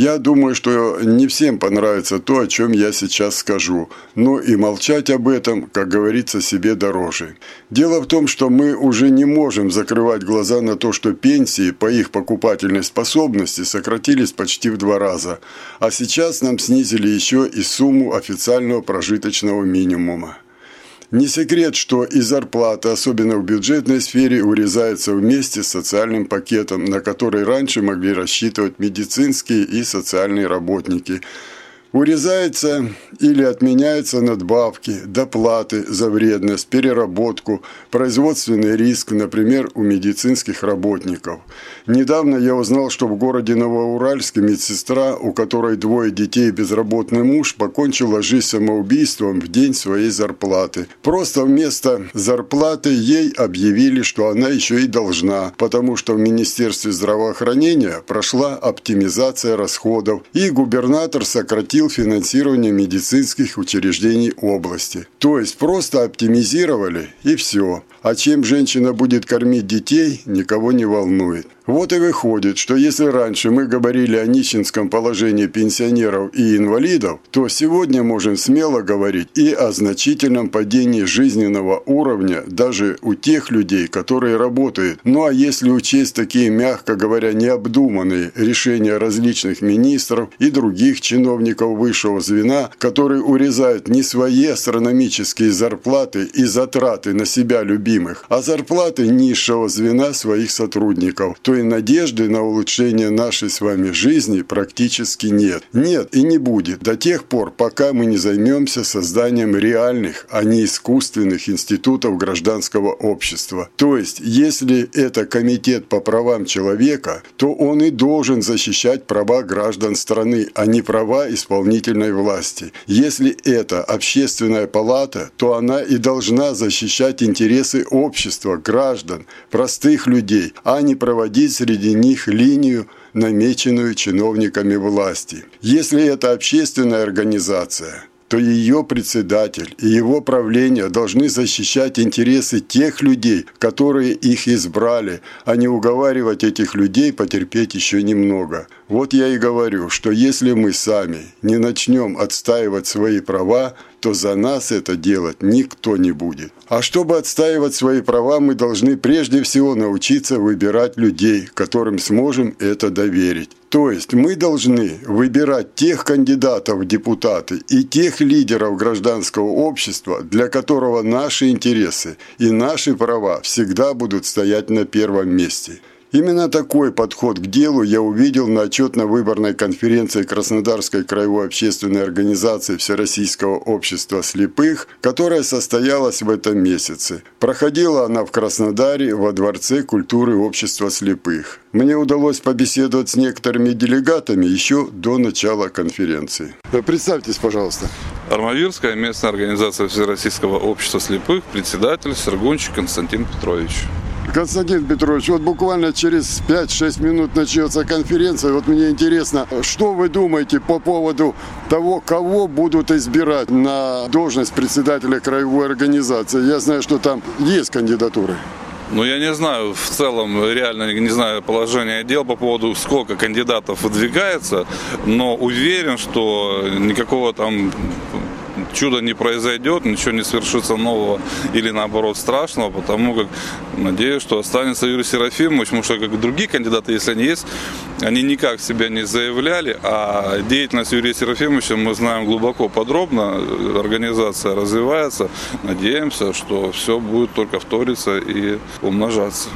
Я думаю, что не всем понравится то, о чем я сейчас скажу, но и молчать об этом, как говорится, себе дороже. Дело в том, что мы уже не можем закрывать глаза на то, что пенсии по их покупательной способности сократились почти в два раза, а сейчас нам снизили еще и сумму официального прожиточного минимума. Не секрет, что и зарплата, особенно в бюджетной сфере, урезается вместе с социальным пакетом, на который раньше могли рассчитывать медицинские и социальные работники – Урезается или отменяются надбавки, доплаты за вредность, переработку, производственный риск, например, у медицинских работников. Недавно я узнал, что в городе Новоуральске медсестра, у которой двое детей и безработный муж, покончила жизнь самоубийством в день своей зарплаты. Просто вместо зарплаты ей объявили, что она еще и должна, потому что в Министерстве здравоохранения прошла оптимизация расходов, и губернатор сократил сократил финансирование медицинских учреждений области. То есть просто оптимизировали и все. А чем женщина будет кормить детей, никого не волнует. Вот и выходит, что если раньше мы говорили о нищенском положении пенсионеров и инвалидов, то сегодня можем смело говорить и о значительном падении жизненного уровня даже у тех людей, которые работают. Ну а если учесть такие, мягко говоря, необдуманные решения различных министров и других чиновников высшего звена, которые урезают не свои астрономические зарплаты и затраты на себя любимых, а зарплаты низшего звена своих сотрудников, то и надежды на улучшение нашей с вами жизни практически нет. Нет и не будет до тех пор, пока мы не займемся созданием реальных, а не искусственных институтов гражданского общества. То есть, если это комитет по правам человека, то он и должен защищать права граждан страны, а не права исполнительной власти. Если это общественная палата, то она и должна защищать интересы общества, граждан, простых людей, а не проводить среди них линию, намеченную чиновниками власти. Если это общественная организация, то ее председатель и его правление должны защищать интересы тех людей, которые их избрали, а не уговаривать этих людей потерпеть еще немного. Вот я и говорю, что если мы сами не начнем отстаивать свои права, то за нас это делать никто не будет. А чтобы отстаивать свои права, мы должны прежде всего научиться выбирать людей, которым сможем это доверить. То есть мы должны выбирать тех кандидатов в депутаты и тех лидеров гражданского общества, для которого наши интересы и наши права всегда будут стоять на первом месте. Именно такой подход к делу я увидел на отчетно-выборной конференции Краснодарской краевой общественной организации Всероссийского общества слепых, которая состоялась в этом месяце. Проходила она в Краснодаре во Дворце культуры общества слепых. Мне удалось побеседовать с некоторыми делегатами еще до начала конференции. Представьтесь, пожалуйста. Армавирская местная организация Всероссийского общества слепых, председатель Сергунчик Константин Петрович. Константин Петрович, вот буквально через 5-6 минут начнется конференция. Вот мне интересно, что вы думаете по поводу того, кого будут избирать на должность председателя краевой организации? Я знаю, что там есть кандидатуры. Ну, я не знаю, в целом, реально не знаю положение дел по поводу, сколько кандидатов выдвигается, но уверен, что никакого там чудо не произойдет, ничего не свершится нового или наоборот страшного, потому как надеюсь, что останется Юрий Серафимович, потому что как другие кандидаты, если они есть, они никак себя не заявляли, а деятельность Юрия Серафимовича мы знаем глубоко, подробно, организация развивается, надеемся, что все будет только вториться и умножаться.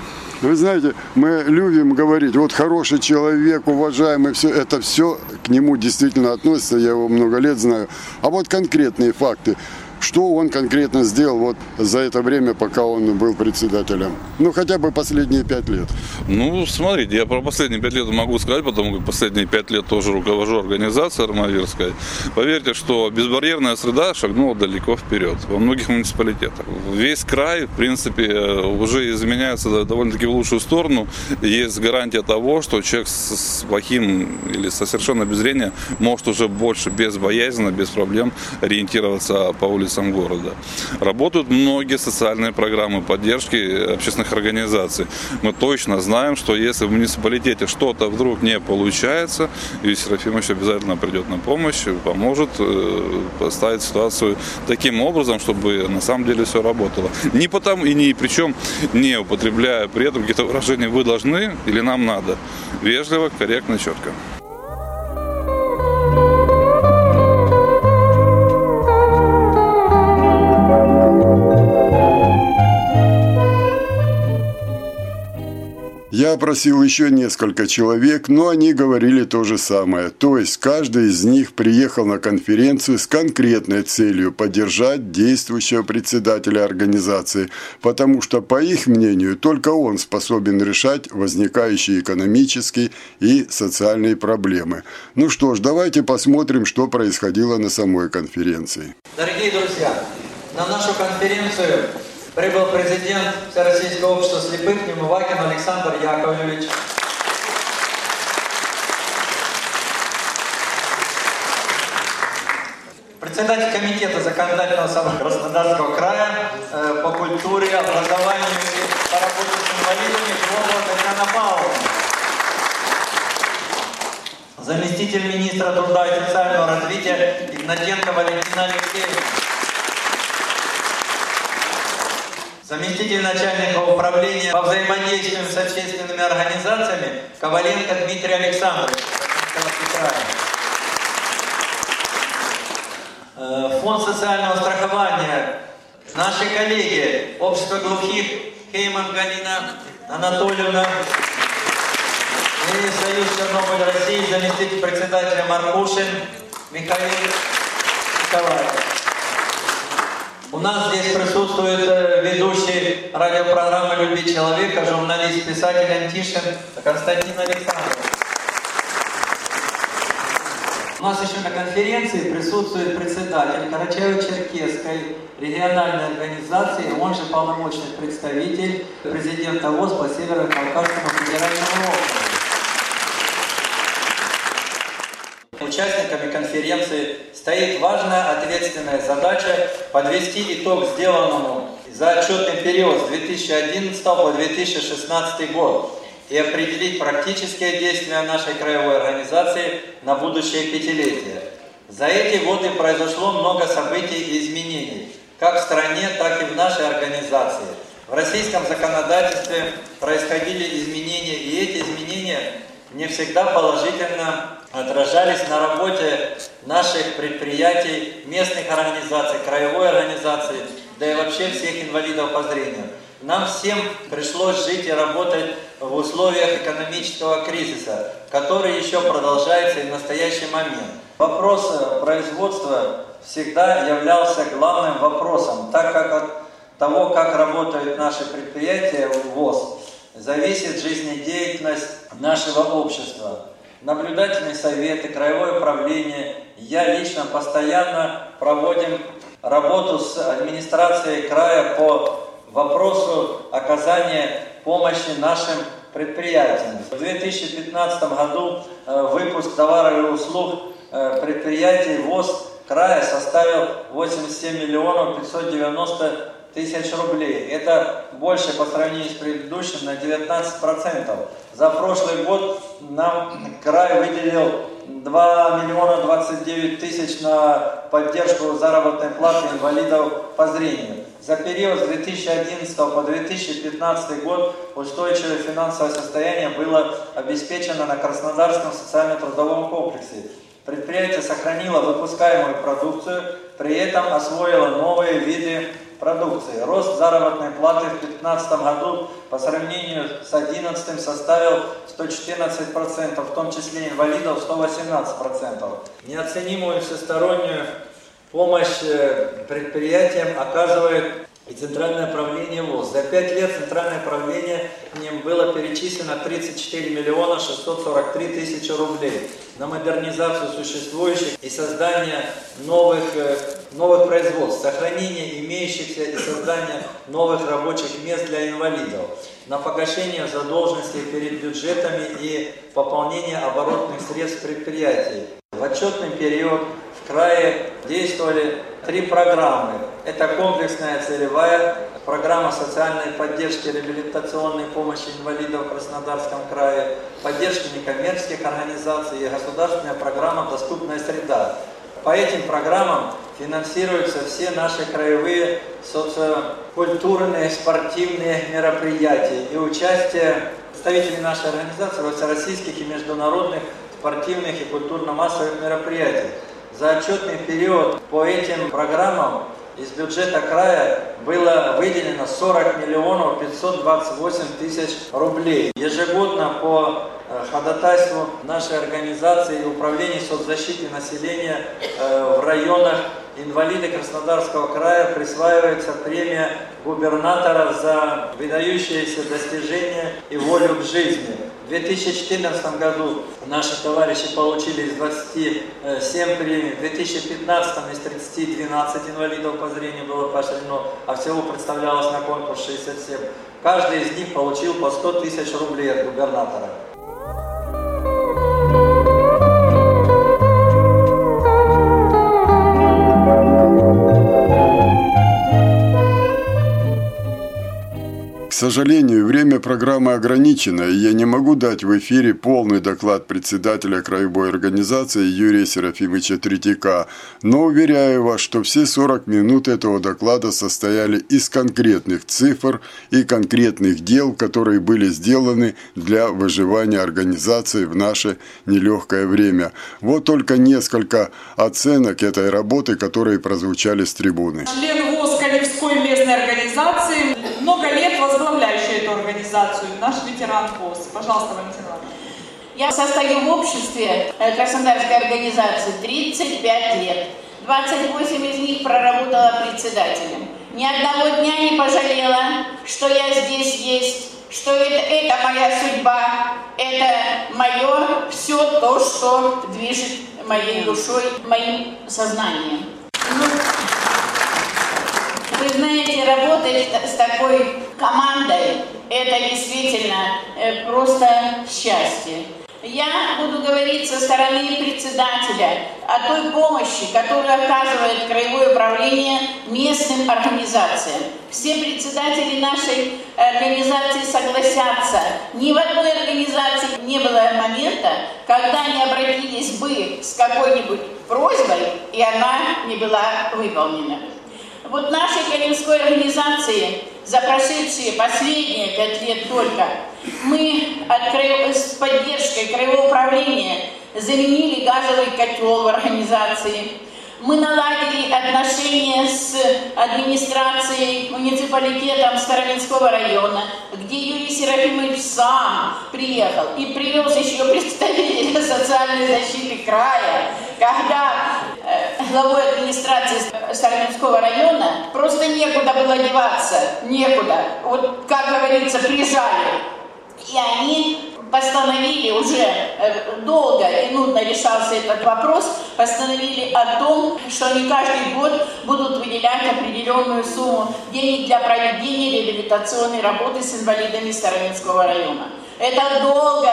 Вы знаете, мы любим говорить, вот хороший человек, уважаемый, все это все к нему действительно относится, я его много лет знаю. А вот конкретные факты. Что он конкретно сделал вот за это время, пока он был председателем? Ну, хотя бы последние пять лет. Ну, смотрите, я про последние пять лет могу сказать, потому как последние пять лет тоже руковожу организацией Армавирской. Поверьте, что безбарьерная среда шагнула далеко вперед во многих муниципалитетах. Весь край, в принципе, уже изменяется довольно-таки в лучшую сторону. Есть гарантия того, что человек с плохим или со совершенно без зрения может уже больше безбоязненно, без проблем ориентироваться по улицам города. Работают многие социальные программы поддержки общественных организаций. Мы точно знаем, что если в муниципалитете что-то вдруг не получается, Юрий Серафимович обязательно придет на помощь, поможет э, поставить ситуацию таким образом, чтобы на самом деле все работало. Не потому и не причем не употребляя при этом какие-то выражения «вы должны» или «нам надо». Вежливо, корректно, четко. Я опросил еще несколько человек, но они говорили то же самое. То есть каждый из них приехал на конференцию с конкретной целью поддержать действующего председателя организации, потому что, по их мнению, только он способен решать возникающие экономические и социальные проблемы. Ну что ж, давайте посмотрим, что происходило на самой конференции. Дорогие друзья, на нашу конференцию прибыл президент Всероссийского общества слепых Немывакин Александр Яковлевич. Председатель комитета законодательного собрания Краснодарского края э, по культуре, образованию и по работе с инвалидами Клова Татьяна Павловна. Заместитель министра труда и социального развития Игнатенко Валентина Алексеевна. Заместитель начальника управления по взаимодействию с общественными организациями Коваленко Дмитрий Александрович. Э, Фонд социального страхования. Наши коллеги, Общество глухих, Хейман Галина Анатольевна и Союз Чернобыль России, заместитель председателя Маркушин Михаил Николаевич. У нас здесь присутствует э, ведущий радиопрограммы «Люби человека», журналист, писатель Антишин Константин Александрович. У нас еще на конференции присутствует председатель Карачаево-Черкесской региональной организации, он же полномочный представитель президента ВОЗ по Северо-Кавказскому федеральному округу. Участниками конференции стоит важная ответственная задача подвести итог сделанному за отчетный период с 2011 по 2016 год и определить практические действия нашей краевой организации на будущее пятилетие. За эти годы произошло много событий и изменений, как в стране, так и в нашей организации. В российском законодательстве происходили изменения, и эти изменения не всегда положительно отражались на работе наших предприятий, местных организаций, краевой организации, да и вообще всех инвалидов по зрению. Нам всем пришлось жить и работать в условиях экономического кризиса, который еще продолжается и в настоящий момент. Вопрос производства всегда являлся главным вопросом, так как от того, как работают наши предприятия в ВОЗ, зависит жизнедеятельность нашего общества. Наблюдательные советы, краевое управление, я лично постоянно проводим работу с администрацией края по вопросу оказания помощи нашим предприятиям. В 2015 году э, выпуск товаров и услуг э, предприятий ВОЗ края составил 87 миллионов 590 тысяч рублей. Это больше по сравнению с предыдущим на 19%. За прошлый год нам край выделил 2 миллиона 29 тысяч на поддержку заработной платы инвалидов по зрению. За период с 2011 по 2015 год устойчивое финансовое состояние было обеспечено на Краснодарском социально-трудовом комплексе. Предприятие сохранило выпускаемую продукцию, при этом освоило новые виды продукции. Рост заработной платы в 2015 году по сравнению с 2011 составил 114%, в том числе инвалидов 118%. Неоценимую всестороннюю помощь э, предприятиям оказывает и Центральное правление ВОЗ. За пять лет Центральное правление к ним было перечислено 34 миллиона 643 тысячи рублей на модернизацию существующих и создание новых, э, новых производств, сохранение имеющихся и создание новых рабочих мест для инвалидов, на погашение задолженностей перед бюджетами и пополнение оборотных средств предприятий. В отчетный период в крае действовали три программы. Это комплексная целевая программа социальной поддержки реабилитационной помощи инвалидов в Краснодарском крае, поддержки некоммерческих организаций и государственная программа «Доступная среда». По этим программам финансируются все наши краевые социокультурные, спортивные мероприятия и участие представителей нашей организации во всероссийских и международных спортивных и культурно-массовых мероприятиях. За отчетный период по этим программам из бюджета края было выделено 40 миллионов 528 тысяч рублей. Ежегодно по э, ходатайству нашей организации и управления соцзащиты населения э, в районах инвалиды Краснодарского края присваивается премия губернатора за выдающиеся достижения и волю к жизни. В 2014 году наши товарищи получили из 27 премий, в 2015 из 30 12 инвалидов по зрению было поощрено, а всего представлялось на конкурс 67. Каждый из них получил по 100 тысяч рублей от губернатора. Сожалению, время программы ограничено, и я не могу дать в эфире полный доклад председателя краевой организации Юрия Серафимовича Третьяка, но уверяю вас, что все 40 минут этого доклада состояли из конкретных цифр и конкретных дел, которые были сделаны для выживания организации в наше нелегкое время. Вот только несколько оценок этой работы, которые прозвучали с трибуны. Член ВОЗ местной организации, много лет возглавляющий эту организацию, наш ветеран ВОЗ. Пожалуйста, Валентина Я состою в обществе э, Краснодарской организации 35 лет. 28 из них проработала председателем. Ни одного дня не пожалела, что я здесь есть, что это, это моя судьба, это мое все то, что движет моей душой, моим сознанием. Ну, вы знаете, работать с такой командой, это действительно э, просто счастье. Я буду говорить со стороны председателя о той помощи, которую оказывает Краевое управление местным организациям. Все председатели нашей организации согласятся. Ни в одной организации не было момента, когда не обратились бы с какой-нибудь просьбой, и она не была выполнена. Вот нашей Калинской организации за прошедшие последние пять лет только. Мы с поддержкой Краевого управления заменили газовый котел в организации, мы наладили отношения с администрацией, муниципалитетом Староминского района, где Юрий Серафимович сам приехал и привез еще представителя социальной защиты края, когда главой администрации Староминского района просто некуда было деваться, некуда. Вот, как говорится, прижали. И они постановили уже э, долго и нудно решался этот вопрос, постановили о том, что они каждый год будут выделять определенную сумму денег для проведения реабилитационной работы с инвалидами Староминского района. Это долго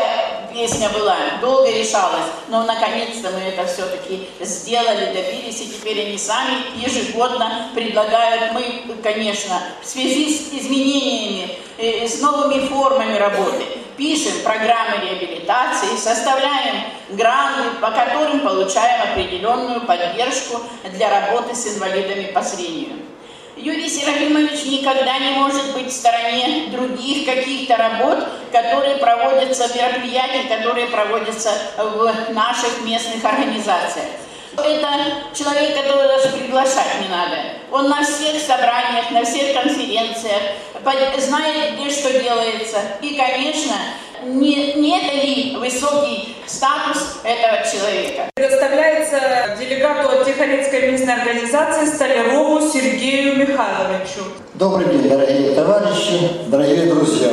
песня была, долго решалась, но наконец-то мы это все-таки сделали, добились, и теперь они сами ежегодно предлагают, мы, конечно, в связи с изменениями, э, с новыми формами работы, пишем программы реабилитации, составляем гранты, по которым получаем определенную поддержку для работы с инвалидами по зрению. Юрий Серафимович никогда не может быть в стороне других каких-то работ, которые проводятся, мероприятий, которые проводятся в наших местных организациях. Это человек, которого даже приглашать не надо. Он на всех собраниях, на всех конференциях, знает, где что делается. И, конечно, не, не это ли высокий статус этого человека. Предоставляется делегату от Тихорецкой местной организации Столярову Сергею Михайловичу. Добрый день, дорогие товарищи, дорогие друзья.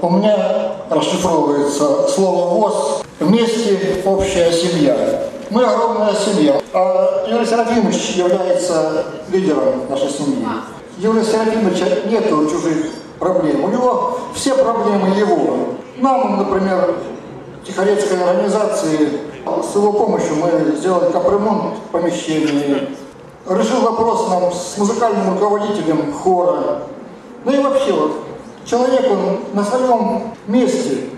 У меня расшифровывается слово ВОЗ «Вместе общая семья». Мы огромная семья, а Юрий Серафимович является лидером нашей семьи. Юрия Серафимовича нету чужих проблем. У него все проблемы его. Нам, например, Тихорецкой организации, с его помощью мы сделали капремонт в помещении, решил вопрос нам с музыкальным руководителем хора. Ну и вообще вот, человек, он на своем месте,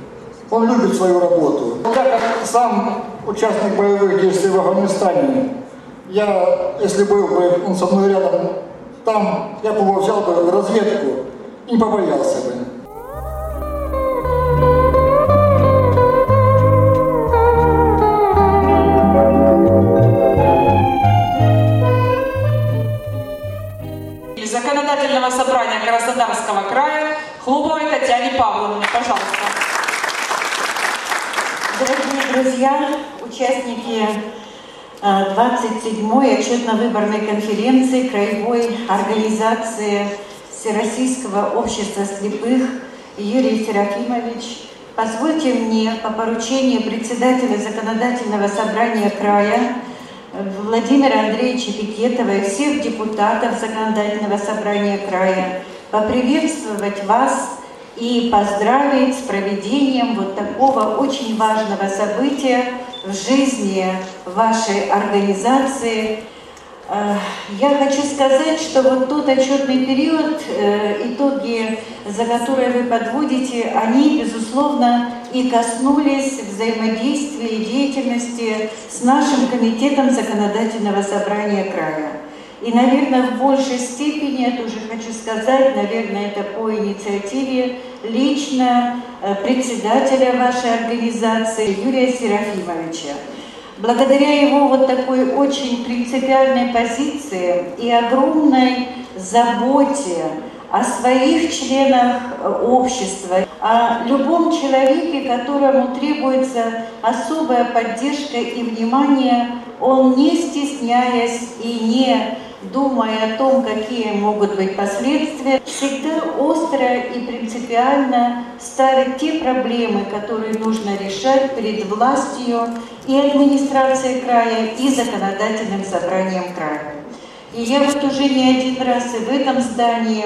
он любит свою работу. Я как сам участник боевых действий в Афганистане, я, если бы он со мной рядом там, я бы взял бы разведку и не побоялся бы. Краснодарского края Хлубовой Татьяне Павловне. Пожалуйста. Дорогие друзья, участники 27-й отчетно-выборной конференции Краевой организации Всероссийского общества слепых Юрий Серафимович, позвольте мне по поручению председателя Законодательного собрания края Владимира Андреевича Пикетова и всех депутатов Законодательного собрания края поприветствовать вас и поздравить с проведением вот такого очень важного события в жизни вашей организации. Э, я хочу сказать, что вот тот отчетный период, э, итоги, за которые вы подводите, они, безусловно, и коснулись взаимодействия и деятельности с нашим комитетом законодательного собрания края. И, наверное, в большей степени, я тоже хочу сказать, наверное, это по инициативе лично э, председателя вашей организации Юрия Серафимовича. Благодаря его вот такой очень принципиальной позиции и огромной заботе о своих членах э, общества, о любом человеке, которому требуется особая поддержка и внимание, он не стесняясь и не думая о том, какие могут быть последствия, всегда остро и принципиально ставит те проблемы, которые нужно решать перед властью и администрацией края, и законодательным собранием края. И я вот уже не один раз и в этом здании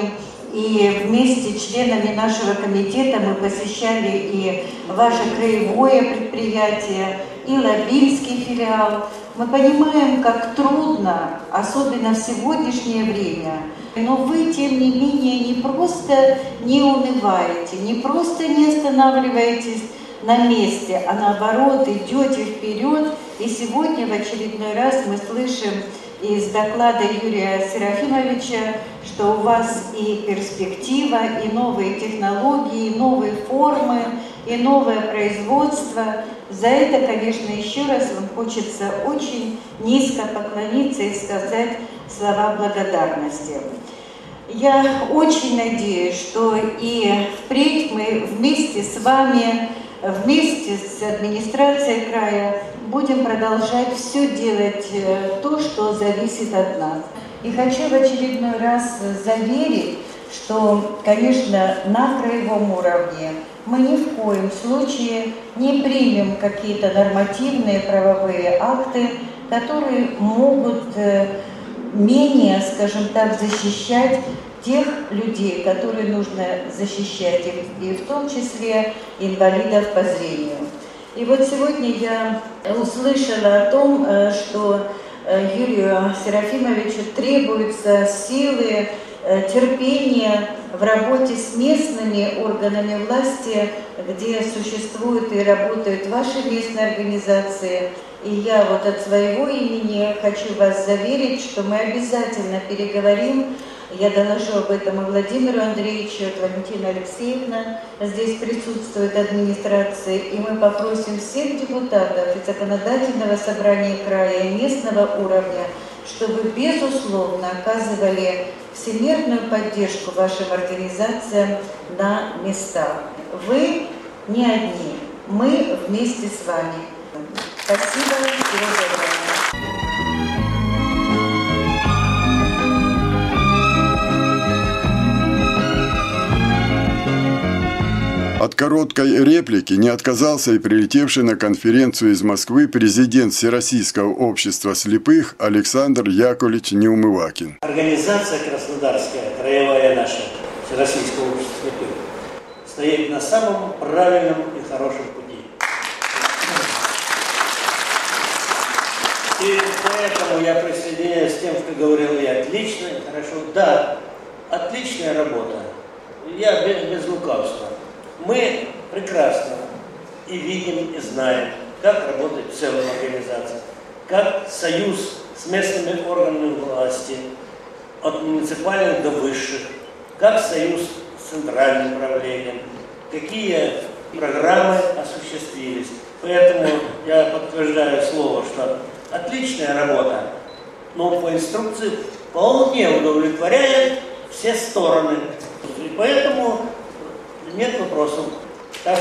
и вместе с членами нашего комитета мы посещали и ваше краевое предприятие, и Лабинский филиал. Мы понимаем, как трудно, особенно в сегодняшнее время, но вы, тем не менее, не просто не унываете, не просто не останавливаетесь на месте, а наоборот идете вперед. И сегодня в очередной раз мы слышим из доклада Юрия Серафимовича, что у вас и перспектива, и новые технологии, и новые формы, и новое производство. За это, конечно, еще раз вам хочется очень низко поклониться и сказать слова благодарности. Я очень надеюсь, что и впредь мы вместе с вами, вместе с администрацией края будем продолжать все делать э, то, что зависит от нас. И хочу в очередной раз заверить, что, конечно, на краевом уровне мы ни в коем случае не примем какие-то нормативные правовые акты, которые могут э, менее, скажем так, защищать тех людей, которые нужно защищать, и в том числе инвалидов по зрению. И вот сегодня я услышала о том, э, что э, Юрию Серафимовичу требуются силы, терпение в работе с местными органами власти, где существуют и работают ваши местные организации. И я вот от своего имени хочу вас заверить, что мы обязательно переговорим я доложу об этом и Владимиру Андреевичу, и Валентина Алексеевна. Здесь присутствует администрация, и мы попросим всех депутатов и законодательного собрания края и местного уровня, чтобы, безусловно, оказывали всемирную поддержку вашим организациям на местах. Вы не одни. мы вместе с вами. Спасибо. Короткой реплики не отказался и прилетевший на конференцию из Москвы президент Всероссийского общества слепых Александр Яковлевич Неумывакин. Организация Краснодарская, краевая наша, Всероссийского общества слепых, стоит на самом правильном и хорошем пути. И поэтому я присоединяюсь к тем, что говорил я. Отлично, хорошо. Да, отличная работа. Я без, без лукавства мы прекрасно и видим, и знаем, как работает в целом организация, как союз с местными органами власти, от муниципальных до высших, как союз с центральным правлением, какие программы осуществились. Поэтому я подтверждаю слово, что отличная работа, но по инструкции вполне удовлетворяет все стороны. И поэтому нет вопросов. Так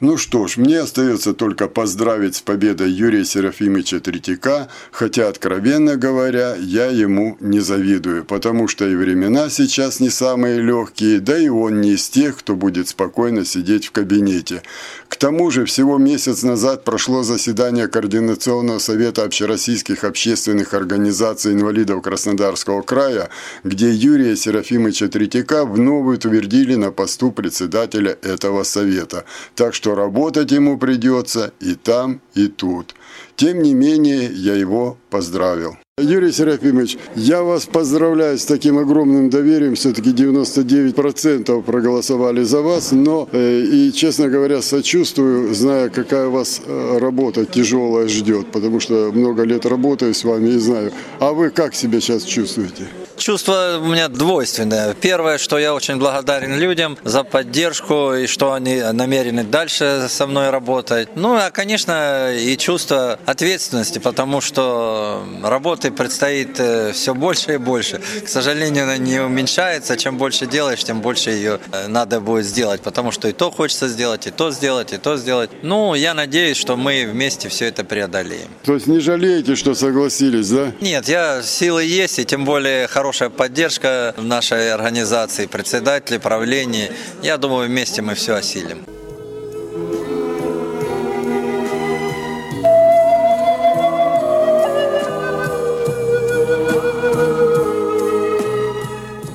Ну что ж, мне остается только поздравить с победой Юрия Серафимовича Третьяка, хотя, откровенно говоря, я ему не завидую, потому что и времена сейчас не самые легкие, да и он не из тех, кто будет спокойно сидеть в кабинете. К тому же, всего месяц назад прошло заседание Координационного совета общероссийских общественных организаций инвалидов Краснодарского края, где Юрия Серафимовича Третьяка вновь утвердили на посту председателя этого совета. Так что работать ему придется и там, и тут. Тем не менее, я его поздравил. Юрий Серафимович, я вас поздравляю с таким огромным доверием. Все-таки 99% проголосовали за вас. Но, э, и, честно говоря, сочувствую, зная, какая вас э, работа тяжелая ждет. Потому что много лет работаю с вами и знаю. А вы как себя сейчас чувствуете? Чувство у меня двойственное. Первое, что я очень благодарен людям за поддержку и что они намерены дальше со мной работать. Ну, а, конечно, и чувство ответственности, потому что работы предстоит э, все больше и больше. К сожалению, она не уменьшается. Чем больше делаешь, тем больше ее э, надо будет сделать, потому что и то хочется сделать, и то сделать, и то сделать. Ну, я надеюсь, что мы вместе все это преодолеем. То есть не жалеете, что согласились, да? Нет, я силы есть, и тем более хорошая поддержка нашей организации, председатели, правления. Я думаю, вместе мы все осилим.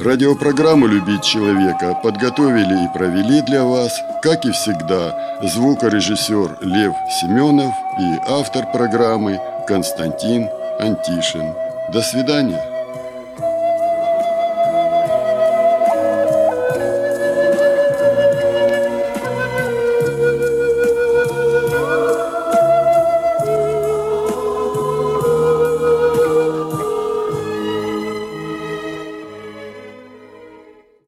Радиопрограмму «Любить человека» подготовили и провели для вас, как и всегда, звукорежиссер Лев Семенов и автор программы Константин Антишин. До свидания.